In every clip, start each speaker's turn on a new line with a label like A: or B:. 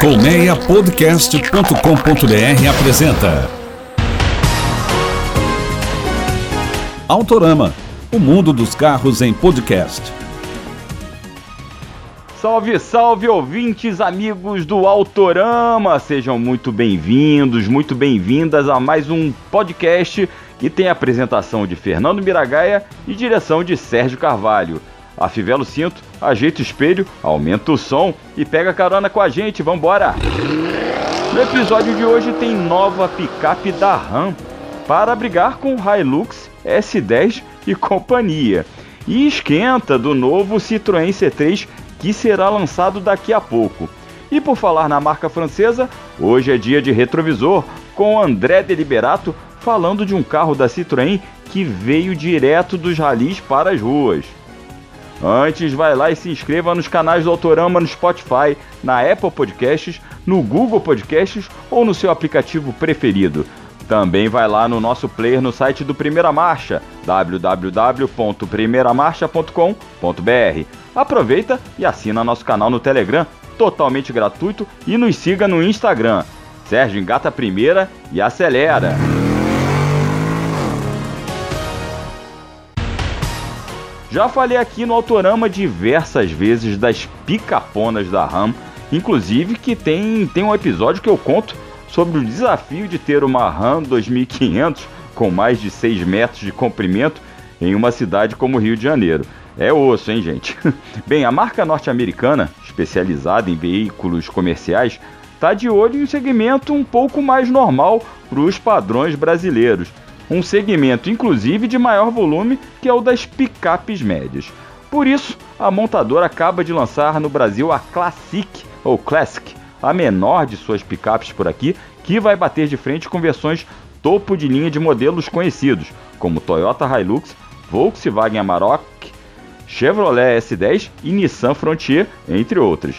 A: Colmeiapodcast.com.br apresenta Autorama, o mundo dos carros em podcast.
B: Salve, salve ouvintes, amigos do Autorama! Sejam muito bem-vindos, muito bem-vindas a mais um podcast que tem apresentação de Fernando Miragaia e direção de Sérgio Carvalho. Afivela o cinto, ajeita o espelho, aumenta o som e pega carona com a gente, vambora! No episódio de hoje tem nova picape da Ram para brigar com o Hilux S10 e companhia. E esquenta do novo Citroën C3 que será lançado daqui a pouco. E por falar na marca francesa, hoje é dia de retrovisor com André Deliberato falando de um carro da Citroën que veio direto dos ralis para as ruas. Antes, vai lá e se inscreva nos canais do Autorama no Spotify, na Apple Podcasts, no Google Podcasts ou no seu aplicativo preferido. Também vai lá no nosso player no site do Primeira Marcha, www.primeiramarcha.com.br. Aproveita e assina nosso canal no Telegram, totalmente gratuito, e nos siga no Instagram. Sérgio engata a primeira e acelera. Já falei aqui no Autorama diversas vezes das picaponas da RAM, inclusive que tem, tem um episódio que eu conto sobre o desafio de ter uma RAM 2500 com mais de 6 metros de comprimento em uma cidade como Rio de Janeiro. É osso, hein, gente? Bem, a marca norte-americana, especializada em veículos comerciais, está de olho em um segmento um pouco mais normal para os padrões brasileiros um segmento inclusive de maior volume que é o das picapes médias. Por isso, a montadora acaba de lançar no Brasil a Classic ou Classic, a menor de suas picapes por aqui, que vai bater de frente com versões topo de linha de modelos conhecidos, como Toyota Hilux, Volkswagen Amarok, Chevrolet S10 e Nissan Frontier, entre outras.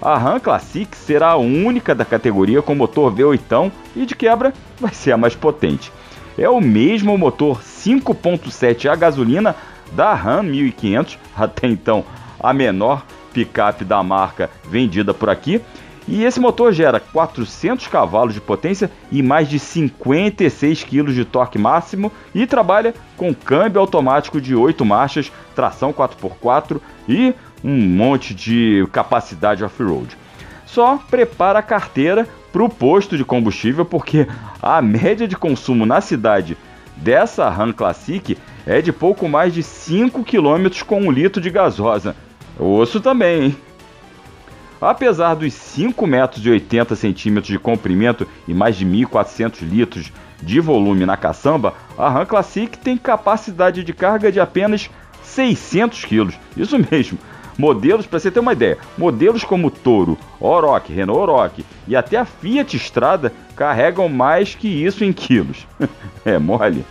B: A Ram Classic será a única da categoria com motor V8 e de quebra vai ser a mais potente é o mesmo motor 5.7 a gasolina da Ram 1500, até então a menor picape da marca vendida por aqui. E esse motor gera 400 cavalos de potência e mais de 56 kg de torque máximo e trabalha com câmbio automático de 8 marchas, tração 4x4 e um monte de capacidade off-road. Só prepara a carteira para o posto de combustível, porque a média de consumo na cidade dessa Ram Classic é de pouco mais de 5 km com um litro de gasosa. Osso também, hein? Apesar dos 5 metros e 80 centímetros de comprimento e mais de 1.400 litros de volume na caçamba, a Ram Classic tem capacidade de carga de apenas 600 kg. Isso mesmo, Modelos, para você ter uma ideia, modelos como Toro, Oroch, Renault Oroch e até a Fiat Strada carregam mais que isso em quilos. é mole.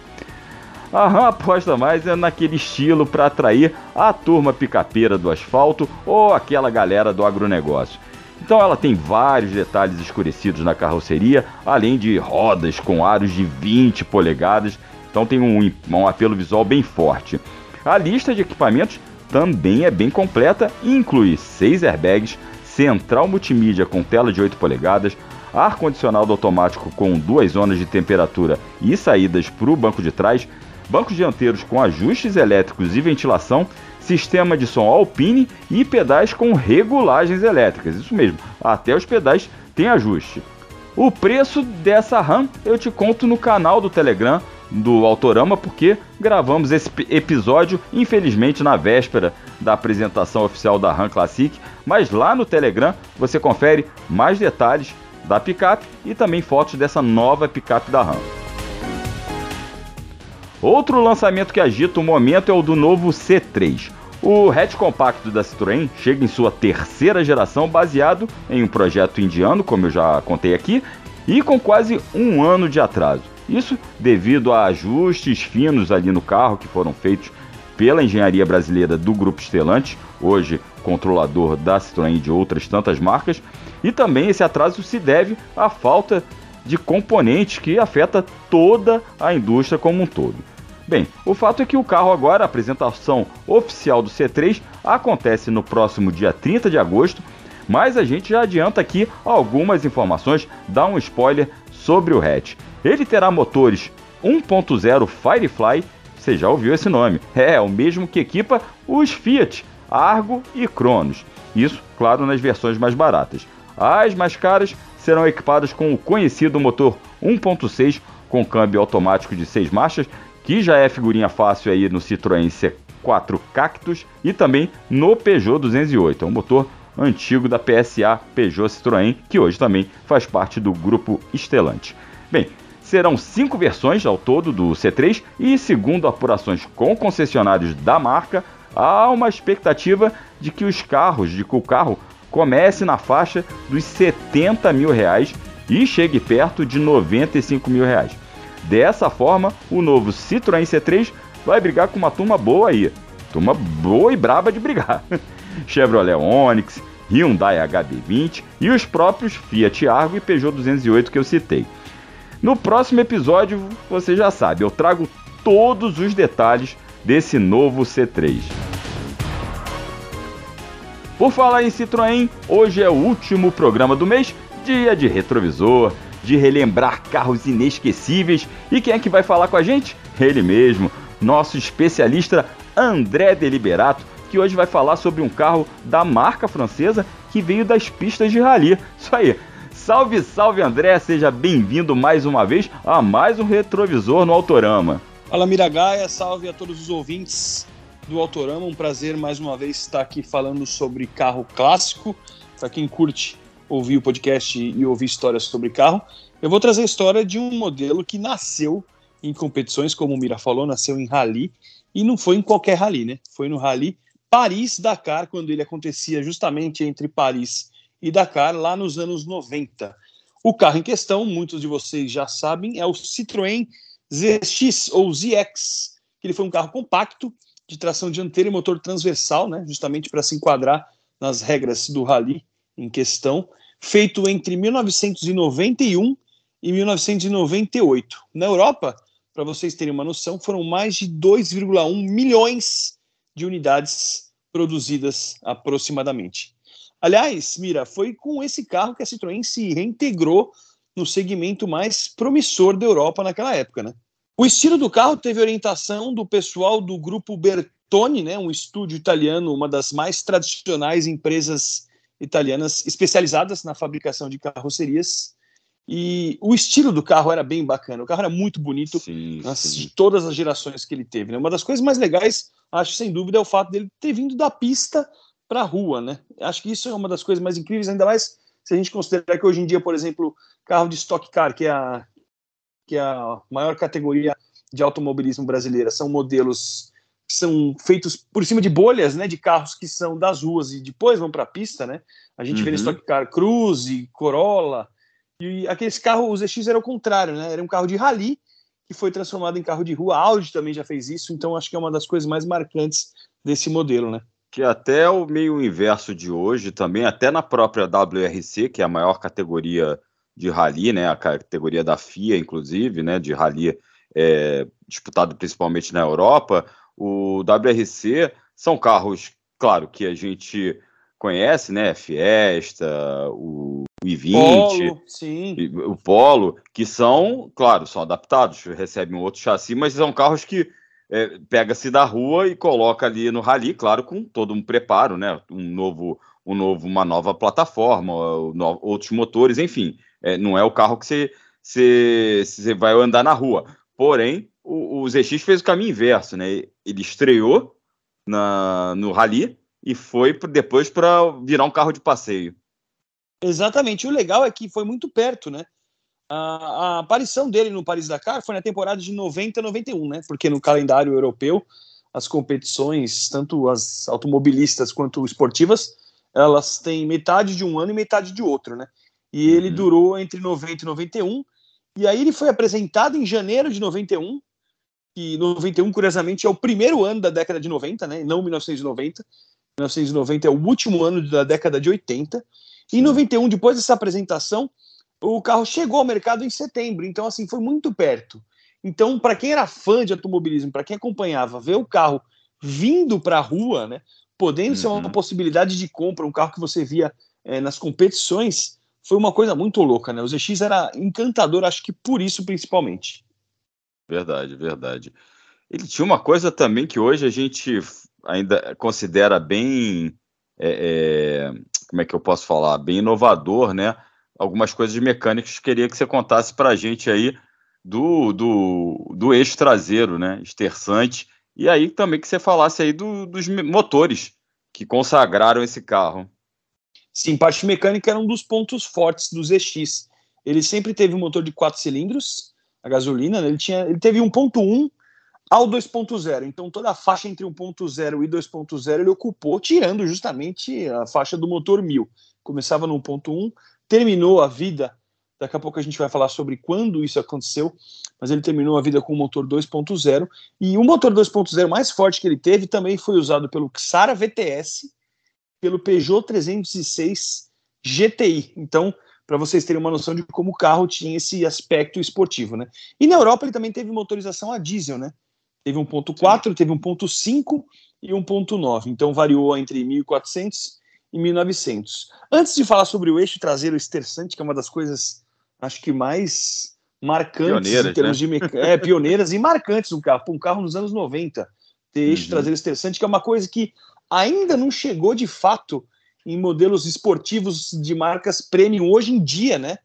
B: A RAM aposta mais é naquele estilo para atrair a turma picapeira do asfalto ou aquela galera do agronegócio. Então ela tem vários detalhes escurecidos na carroceria, além de rodas com aros de 20 polegadas, então tem um, um apelo visual bem forte. A lista de equipamentos também é bem completa e inclui 6 airbags, central multimídia com tela de 8 polegadas, ar-condicionado automático com duas zonas de temperatura e saídas para o banco de trás, bancos dianteiros com ajustes elétricos e ventilação, sistema de som Alpine e pedais com regulagens elétricas. Isso mesmo, até os pedais têm ajuste. O preço dessa RAM eu te conto no canal do Telegram do Autorama, porque gravamos esse episódio, infelizmente, na véspera da apresentação oficial da RAM Classic. Mas lá no Telegram você confere mais detalhes da picape e também fotos dessa nova picape da RAM. Outro lançamento que agita o momento é o do novo C3. O hatch compacto da Citroën chega em sua terceira geração, baseado em um projeto indiano, como eu já contei aqui, e com quase um ano de atraso. Isso devido a ajustes finos ali no carro que foram feitos pela engenharia brasileira do Grupo Stellantis, hoje controlador da Citroën e de outras tantas marcas, e também esse atraso se deve à falta de componentes que afeta toda a indústria como um todo. Bem, o fato é que o carro agora, a apresentação oficial do C3, acontece no próximo dia 30 de agosto, Mas a gente já adianta aqui algumas informações, dá um spoiler sobre o hatch. Ele terá motores 1.0 Firefly, você já ouviu esse nome, é o mesmo que equipa os Fiat Argo e Cronos. Isso, claro, nas versões mais baratas. As mais caras serão equipadas com o conhecido motor 1.6 com câmbio automático de 6 marchas, que já é figurinha fácil aí no Citroën C4 Cactus e também no Peugeot 208. É um motor antigo da PSA Peugeot Citroën, que hoje também faz parte do grupo Stellantis. Bem, serão cinco versões ao todo do C3 e, segundo apurações com concessionários da marca, há uma expectativa de que os carros, de que o carro comece na faixa dos 70 mil reais e chegue perto de 95 mil reais. Dessa forma, o novo Citroën C3 vai brigar com uma turma boa aí. Turma boa e braba de brigar. Chevrolet Onix, Hyundai HB20 e os próprios Fiat Argo e Peugeot 208 que eu citei. No próximo episódio, você já sabe, eu trago todos os detalhes desse novo C3. Por falar em Citroën, hoje é o último programa do mês, dia de retrovisor, de relembrar carros inesquecíveis. E quem é que vai falar com a gente? Ele mesmo, nosso especialista André Deliberato, que hoje vai falar sobre um carro da marca francesa que veio das pistas de rally. Isso aí. Salve, salve André, seja bem-vindo mais uma vez a mais um retrovisor no Autorama.
C: Fala Miragaia, salve a todos os ouvintes do Autorama. Um prazer mais uma vez estar aqui falando sobre carro clássico. Para quem curte ouvir o podcast e ouvir histórias sobre carro, eu vou trazer a história de um modelo que nasceu em competições, como o Mira falou, nasceu em rally e não foi em qualquer rally, né? Foi no rally Paris-Dakar, quando ele acontecia justamente entre Paris e Dakar, lá nos anos 90. O carro em questão, muitos de vocês já sabem, é o Citroën ZX ou ZX, que ele foi um carro compacto de tração dianteira e motor transversal, né, justamente para se enquadrar nas regras do rally em questão, feito entre 1991 e 1998. Na Europa, para vocês terem uma noção, foram mais de 2,1 milhões de unidades produzidas aproximadamente. Aliás, Mira, foi com esse carro que a Citroën se reintegrou no segmento mais promissor da Europa naquela época, né? O estilo do carro teve orientação do pessoal do grupo Bertone, né, um estúdio italiano, uma das mais tradicionais empresas italianas especializadas na fabricação de carrocerias. E o estilo do carro era bem bacana. O carro era muito bonito sim, nas, sim. de todas as gerações que ele teve. Né? Uma das coisas mais legais, acho sem dúvida, é o fato dele ter vindo da pista para a rua. Né? Acho que isso é uma das coisas mais incríveis, ainda mais se a gente considerar que hoje em dia, por exemplo, carro de Stock Car, que é a que é a maior categoria de automobilismo brasileira. São modelos que são feitos por cima de bolhas, né, de carros que são das ruas e depois vão para a pista, né? A gente uhum. vê no Stock Car Cruze, Corolla, e aqueles carros, os ZX era o contrário, né? Era um carro de rally que foi transformado em carro de rua. A Audi também já fez isso, então acho que é uma das coisas mais marcantes desse modelo, né?
B: Que até o meio inverso de hoje, também até na própria WRC, que é a maior categoria de rally, né, a categoria da FIA, inclusive, né, de rally é, disputado principalmente na Europa. O WRC são carros, claro, que a gente conhece, né, Fiesta, o i20, Polo, sim. o Polo, que são, claro, são adaptados, recebem outro chassi, mas são carros que é, pega-se da rua e coloca ali no rally, claro, com todo um preparo, né, um novo, um novo, uma nova plataforma, outros motores, enfim é, não é o carro que você, você, você vai andar na rua. Porém, o, o ZX fez o caminho inverso, né? Ele estreou na, no Rally e foi depois para virar um carro de passeio.
C: Exatamente. O legal é que foi muito perto, né? A, a aparição dele no Paris-Dakar foi na temporada de 90 91, né? Porque no calendário europeu, as competições, tanto as automobilistas quanto esportivas, elas têm metade de um ano e metade de outro, né? E ele uhum. durou entre 90 e 91. E aí ele foi apresentado em janeiro de 91. E 91, curiosamente, é o primeiro ano da década de 90, né? Não 1990. 1990 é o último ano da década de 80. E em 91, depois dessa apresentação, o carro chegou ao mercado em setembro. Então, assim, foi muito perto. Então, para quem era fã de automobilismo, para quem acompanhava, ver o carro vindo para a rua, né? Podendo uhum. ser uma uhum. possibilidade de compra, um carro que você via é, nas competições, foi uma coisa muito louca, né? O ZX era encantador, acho que por isso principalmente.
B: Verdade, verdade. Ele tinha uma coisa também que hoje a gente ainda considera bem, é, é, como é que eu posso falar, bem inovador, né? Algumas coisas mecânicas que queria que você contasse para a gente aí do, do, do eixo traseiro, né? Esterçante. E aí também que você falasse aí do, dos motores que consagraram esse carro.
C: Sim, parte mecânica era um dos pontos fortes do ZX. Ele sempre teve um motor de quatro cilindros, a gasolina, né? ele, tinha, ele teve 1.1 ao 2.0. Então toda a faixa entre 1.0 e 2.0 ele ocupou, tirando justamente a faixa do motor 1000. Começava no 1.1, terminou a vida, daqui a pouco a gente vai falar sobre quando isso aconteceu, mas ele terminou a vida com o motor 2.0. E o motor 2.0 mais forte que ele teve também foi usado pelo Xara VTS, pelo Peugeot 306 GTI. Então, para vocês terem uma noção de como o carro tinha esse aspecto esportivo, né? E na Europa ele também teve motorização a diesel, né? Teve 1.4, teve 1.5 e 1.9. Então variou entre 1.400 e 1.900. Antes de falar sobre o eixo traseiro esterçante, que é uma das coisas, acho que mais marcantes
B: pioneiras,
C: em termos
B: né?
C: de meca... é, pioneiras e marcantes do carro. Um carro nos anos 90 ter eixo
B: Uhum.
C: traseiro esterçante, que é uma coisa que ainda não chegou de fato em modelos esportivos de marcas premium hoje em dia, né?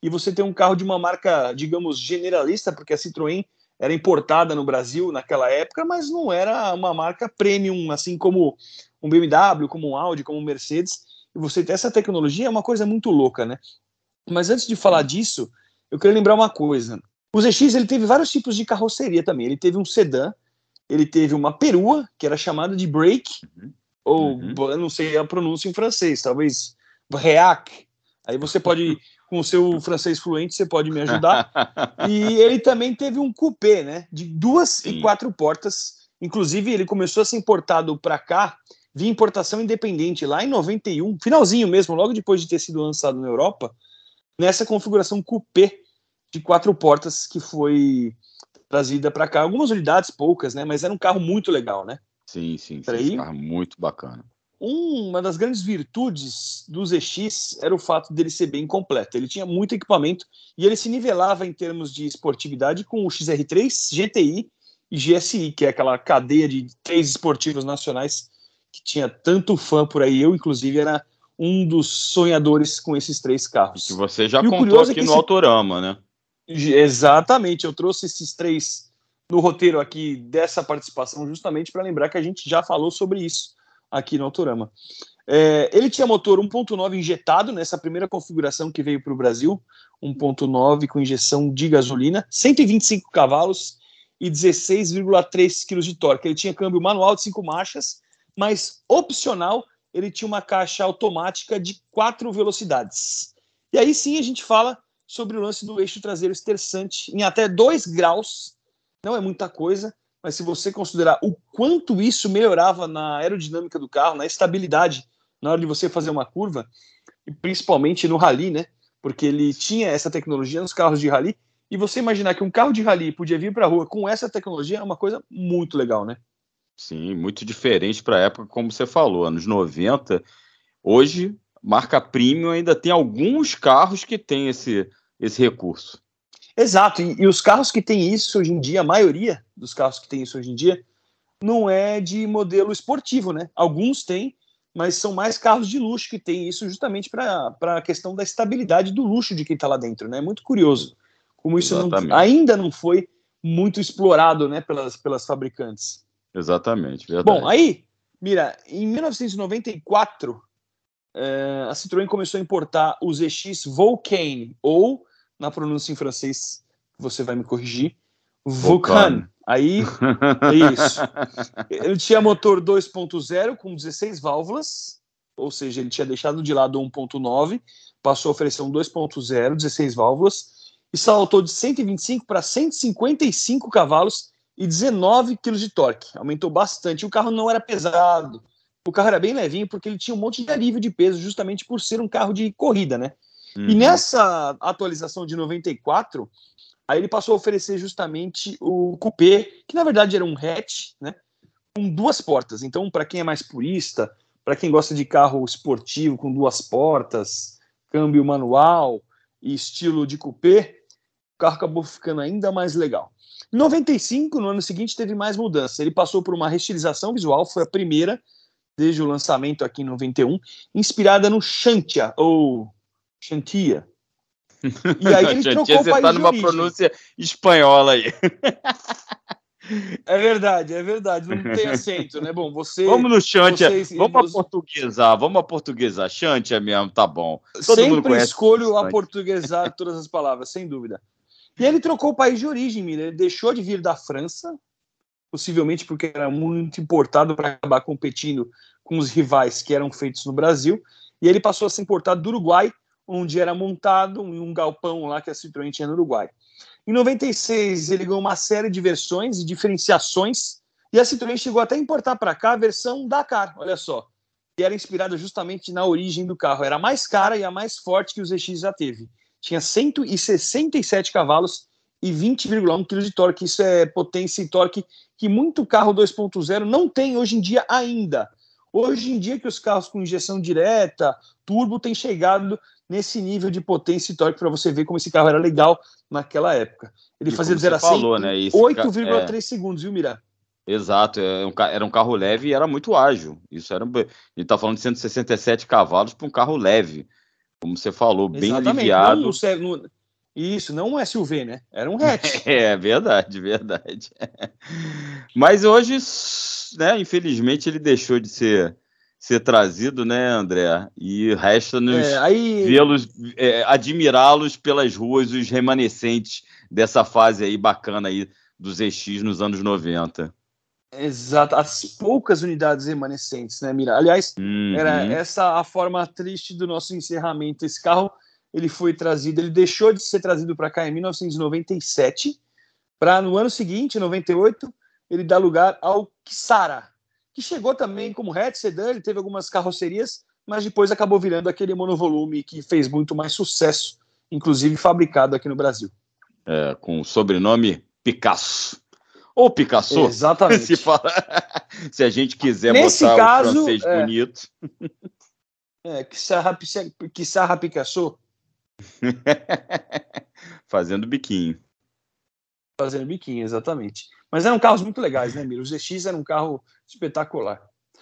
C: E você tem um carro de uma marca, digamos, generalista, porque a Citroën era importada no Brasil naquela época, mas não era uma marca premium, assim como um BMW, como um Audi, como um Mercedes. E você ter essa tecnologia é uma coisa muito louca, né? Mas antes de falar disso, eu queria lembrar uma coisa. O ZX ele teve vários tipos de carroceria também. Ele teve um sedã, ele teve uma perua, que era chamada de break, ou
B: Uhum.
C: eu não sei a pronúncia em francês, talvez reac. Aí você pode, com o seu francês fluente, você pode me ajudar. E ele também teve um coupé, né? De duas
B: Sim.
C: e quatro portas. Inclusive, ele começou a ser importado para cá via importação independente lá em 91, finalzinho mesmo, logo depois de ter sido lançado na Europa, nessa configuração coupé de quatro portas que foi trazida para cá. Algumas unidades, poucas, né? Mas era um carro muito legal, né?
B: Sim, sim, sim. Esse carro é muito bacana.
C: uma das grandes virtudes do ZX era o fato dele ser bem completo. Ele tinha muito equipamento e ele se nivelava em termos de esportividade com o XR3, GTI e GSI, que é aquela cadeia de três esportivos nacionais que tinha tanto fã por aí. Eu, inclusive, era um dos sonhadores com esses três carros.
B: Que você já
C: E
B: contou
C: é
B: aqui
C: que
B: no
C: esse-
B: Autorama, né?
C: Exatamente, eu trouxe esses três no roteiro aqui dessa participação, justamente para lembrar que a gente já falou sobre isso aqui no Autorama. É, ele tinha motor 1.9 injetado nessa primeira configuração que veio para o Brasil, 1.9 com injeção de gasolina, 125 cavalos e 16,3 kg de torque. Ele tinha câmbio manual de cinco marchas, mas opcional ele tinha uma caixa automática de quatro velocidades. E aí sim a gente fala sobre o lance do eixo traseiro esterçante em até 2 graus. Não é muita coisa, mas se você considerar o quanto isso melhorava na aerodinâmica do carro, na estabilidade na hora de você fazer uma curva, e principalmente no rally, né? Porque ele tinha essa tecnologia nos carros de rally. E você imaginar que um carro de rally podia vir para a rua com essa tecnologia é uma coisa muito legal, né?
B: Sim, muito diferente para a época, como você falou, anos 90. Hoje, marca premium ainda tem alguns carros que têm esse, esse recurso.
C: Exato, e, e os carros que têm isso hoje em dia, a maioria dos carros que têm isso hoje em dia, não é de modelo esportivo, né? Alguns têm, mas são mais carros de luxo que têm isso justamente para a questão da estabilidade do luxo de quem está lá dentro, né? É muito curioso como isso não- ainda não foi muito explorado, né, pelas, pelas fabricantes.
B: Exatamente, verdade.
C: Bom, aí, mira, em 1994, eh, a Citroën começou a importar o ZX Vulcain, ou, na pronúncia em francês, você vai me corrigir, Vulcan. Aí, é isso. Ele tinha motor 2.0 com 16 válvulas, ou seja, ele tinha deixado de lado o 1.9, passou a oferecer um 2.0, 16 válvulas, e saltou de 125 para 155 cavalos e 19 kg de torque. Aumentou bastante. O carro não era pesado. O carro era bem levinho porque ele tinha um monte de alívio de peso, justamente por ser um carro de corrida, né? E
B: Uhum.
C: nessa atualização de 94, aí ele passou a oferecer justamente o coupé, que na verdade era um hatch, né? Com duas portas. Então, para quem é mais purista, para quem gosta de carro esportivo com duas portas, câmbio manual e estilo de coupé, o carro acabou ficando ainda mais legal. Em 95, no ano seguinte, teve mais mudanças. Ele passou por uma restilização visual, foi a primeira desde o lançamento aqui em 91, inspirada no Shantia, ou Shantia.
B: E aí ele trocou você está numa pronúncia espanhola aí.
C: É verdade, é verdade, não tem acento, né? Bom, você.
B: Vamos no Xantia, vocês, vamos a portuguesar, vamos a portuguesar. Xantia mesmo, tá bom.
C: Todo Sempre escolho a portuguesar todas as palavras, sem dúvida. E ele trocou o país de origem, Mira. Ele deixou de vir da França, possivelmente porque era muito importado para acabar competindo com os rivais que eram feitos no Brasil. E ele passou a ser importado do Uruguai, onde era montado em um galpão lá que a Citroën tinha no Uruguai. Em 96, ele ganhou uma série de versões e diferenciações, e a Citroën chegou até a importar para cá a versão Dakar, olha só, que era inspirada justamente na origem do carro. Era a mais cara e a mais forte que o ZX já teve. Tinha 167 cavalos e 20,1 kg de torque. Isso é potência e torque que muito carro 2.0 não tem hoje em dia ainda. Hoje em dia que os carros com injeção direta, turbo, têm chegado nesse nível de potência e torque para você ver como esse carro era legal naquela época. Ele e fazia 0 a 100 falou, né? 8,3 é... segundos, viu, Mira?
B: Exato, é era um carro leve e era muito ágil. Isso era, ele está falando de 167 cavalos para um carro leve, como você falou, bem Exatamente. aliviado.
C: Não, não, isso, não um SUV, né? Era um hatch.
B: é, verdade, verdade. Mas hoje, né, infelizmente, ele deixou de ser ser trazido, né, André? E resta-nos é, aí... vê-los, é, admirá-los pelas ruas, os remanescentes dessa fase aí bacana aí dos EX nos anos 90.
C: Exato, as poucas unidades remanescentes, né, Mira? Aliás, uhum. era essa a forma triste do nosso encerramento. Esse carro ele foi trazido, ele deixou de ser trazido para cá em 1997, para no ano seguinte, 98, ele dar lugar ao Kisara, que chegou também como hatch sedã, ele teve algumas carrocerias, mas depois acabou virando aquele monovolume que fez muito mais sucesso, inclusive fabricado aqui no Brasil.
B: É, com o sobrenome Picasso. Ou Picasso.
C: Exatamente.
B: Se, fala... Se a gente quiser Nesse botar caso, o francês é... bonito.
C: É, que sarra, que sarra Picasso.
B: Fazendo biquinho.
C: Fazendo biquinho, exatamente. Mas eram carros muito legais, né, Miro? O ZX era um carro espetacular.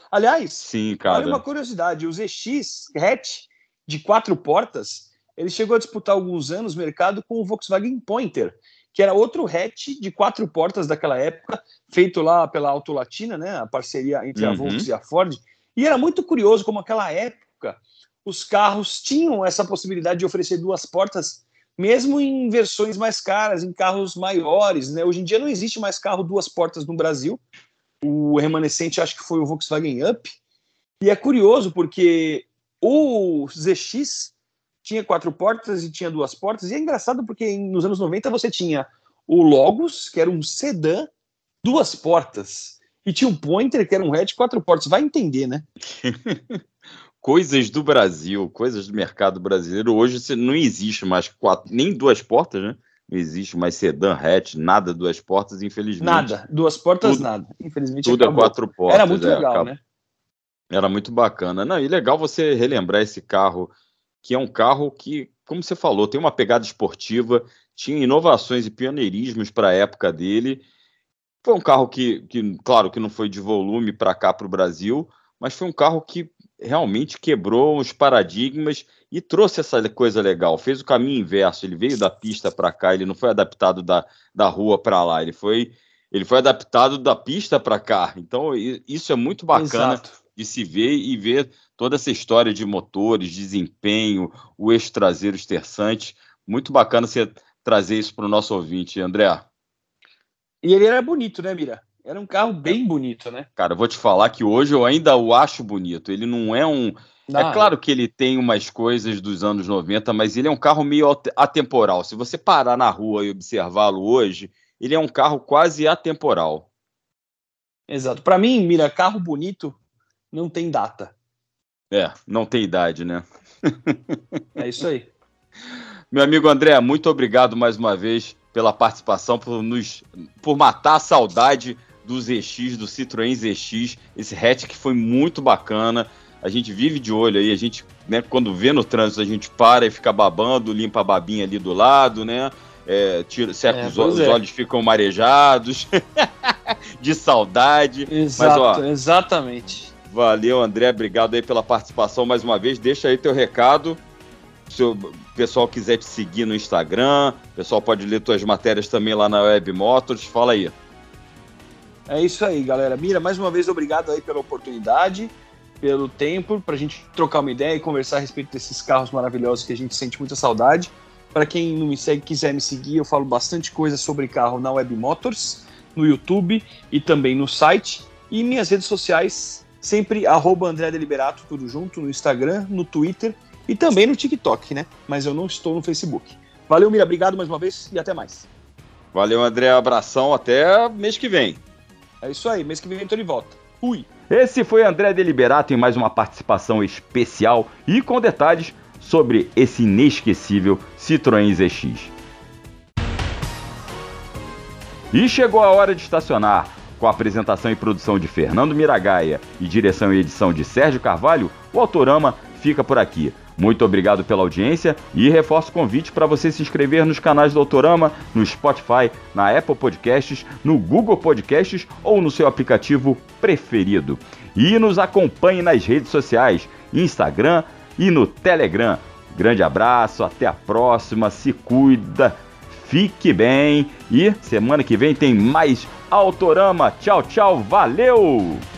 C: Aliás,
B: Sim, cara.
C: olha uma curiosidade: o ZX hatch de quatro portas, ele chegou a disputar alguns anos mercado com o Volkswagen Pointer, que era outro hatch de quatro portas daquela época, feito lá pela Auto Latina, né, a parceria entre a uhum. Volkswagen e a Ford. E era muito curioso como aquela época os carros tinham essa possibilidade de oferecer duas portas mesmo em versões mais caras, em carros maiores, né? Hoje em dia não existe mais carro duas portas no Brasil. O remanescente acho que foi o Volkswagen Up. E é curioso porque o ZX tinha quatro portas e tinha duas portas. E é engraçado porque nos anos 90 você tinha o Logos, que era um sedã, duas portas. E tinha o Pointer, que era um hatch, quatro portas. Vai entender, né?
B: coisas do Brasil, coisas do mercado brasileiro. Hoje não existe mais quatro, nem duas portas, né? Não existe mais sedã, hatch, nada duas portas, infelizmente.
C: Nada, duas portas, tudo, nada. Infelizmente,
B: tudo é acabou. é quatro portas.
C: Era muito é, legal, acabou. né?
B: Era muito bacana. Não, e legal você relembrar esse carro, que é um carro que, como você falou, tem uma pegada esportiva, tinha inovações e pioneirismos para a época dele. Foi um carro que, que, claro, que não foi de volume para cá, para o Brasil, mas foi um carro que realmente quebrou os paradigmas e trouxe essa coisa legal, fez o caminho inverso, ele veio da pista para cá, ele não foi adaptado da, da rua para lá, ele foi ele foi adaptado da pista para cá. Então isso é muito bacana Exato. de se ver e ver toda essa história de motores, desempenho, o eixo traseiro esterçante, muito bacana você trazer isso para o nosso ouvinte, André.
C: E ele era bonito, né, Mira? Era um carro bem bonito, né?
B: Cara, eu vou te falar que hoje eu ainda o acho bonito. Ele não é um. Não. É claro que ele tem umas coisas dos anos 90, mas ele é um carro meio atemporal. Se você parar na rua e observá-lo hoje, ele é um carro quase atemporal.
C: Exato. Para mim, mira, carro bonito não tem data.
B: É, não tem idade, né?
C: é isso aí.
B: Meu amigo André, muito obrigado mais uma vez pela participação, por nos por matar a saudade do ZX, do Citroën ZX, esse hatch que foi muito bacana. a gente vive de olho aí, a gente, né, quando vê no trânsito, a gente para e fica babando, limpa a babinha ali do lado, né? É, tira, seca é, os, é. olhos ficam marejados de saudade.
C: Exato, Mas, ó, exatamente.
B: Valeu, André. Obrigado aí pela participação mais uma vez. Deixa aí teu recado. Se o pessoal quiser te seguir no Instagram, o pessoal pode ler tuas matérias também lá na Web Motors. Fala aí.
C: É isso aí, galera. Mira, mais uma vez, obrigado aí pela oportunidade, pelo tempo, para a gente trocar uma ideia e conversar a respeito desses carros maravilhosos que a gente sente muita saudade. Para quem não me segue, quiser me seguir, eu falo bastante coisa sobre carro na Web Motors, no YouTube e também no site. E minhas redes sociais, sempre arroba André Deliberato, tudo junto, no Instagram, no Twitter e também no TikTok, né? Mas eu não estou no Facebook. Valeu, Mira, obrigado mais uma vez e até mais.
B: Valeu, André, abração, até mês que vem.
C: É isso aí, mês que vem tô de volta. Fui!
B: Esse foi André Deliberato em mais uma participação especial e com detalhes sobre esse inesquecível Citroën ZX. E chegou a hora de estacionar. Com a apresentação e produção de Fernando Miragaia e direção e edição de Sérgio Carvalho, o Autorama fica por aqui. Muito obrigado pela audiência e reforço o convite para você se inscrever nos canais do Autorama, no Spotify, na Apple Podcasts, no Google Podcasts ou no seu aplicativo preferido. E nos acompanhe nas redes sociais, Instagram, e no Telegram. Grande abraço, até a próxima, se cuida, fique bem e semana que vem tem mais Autorama. Tchau, tchau, valeu!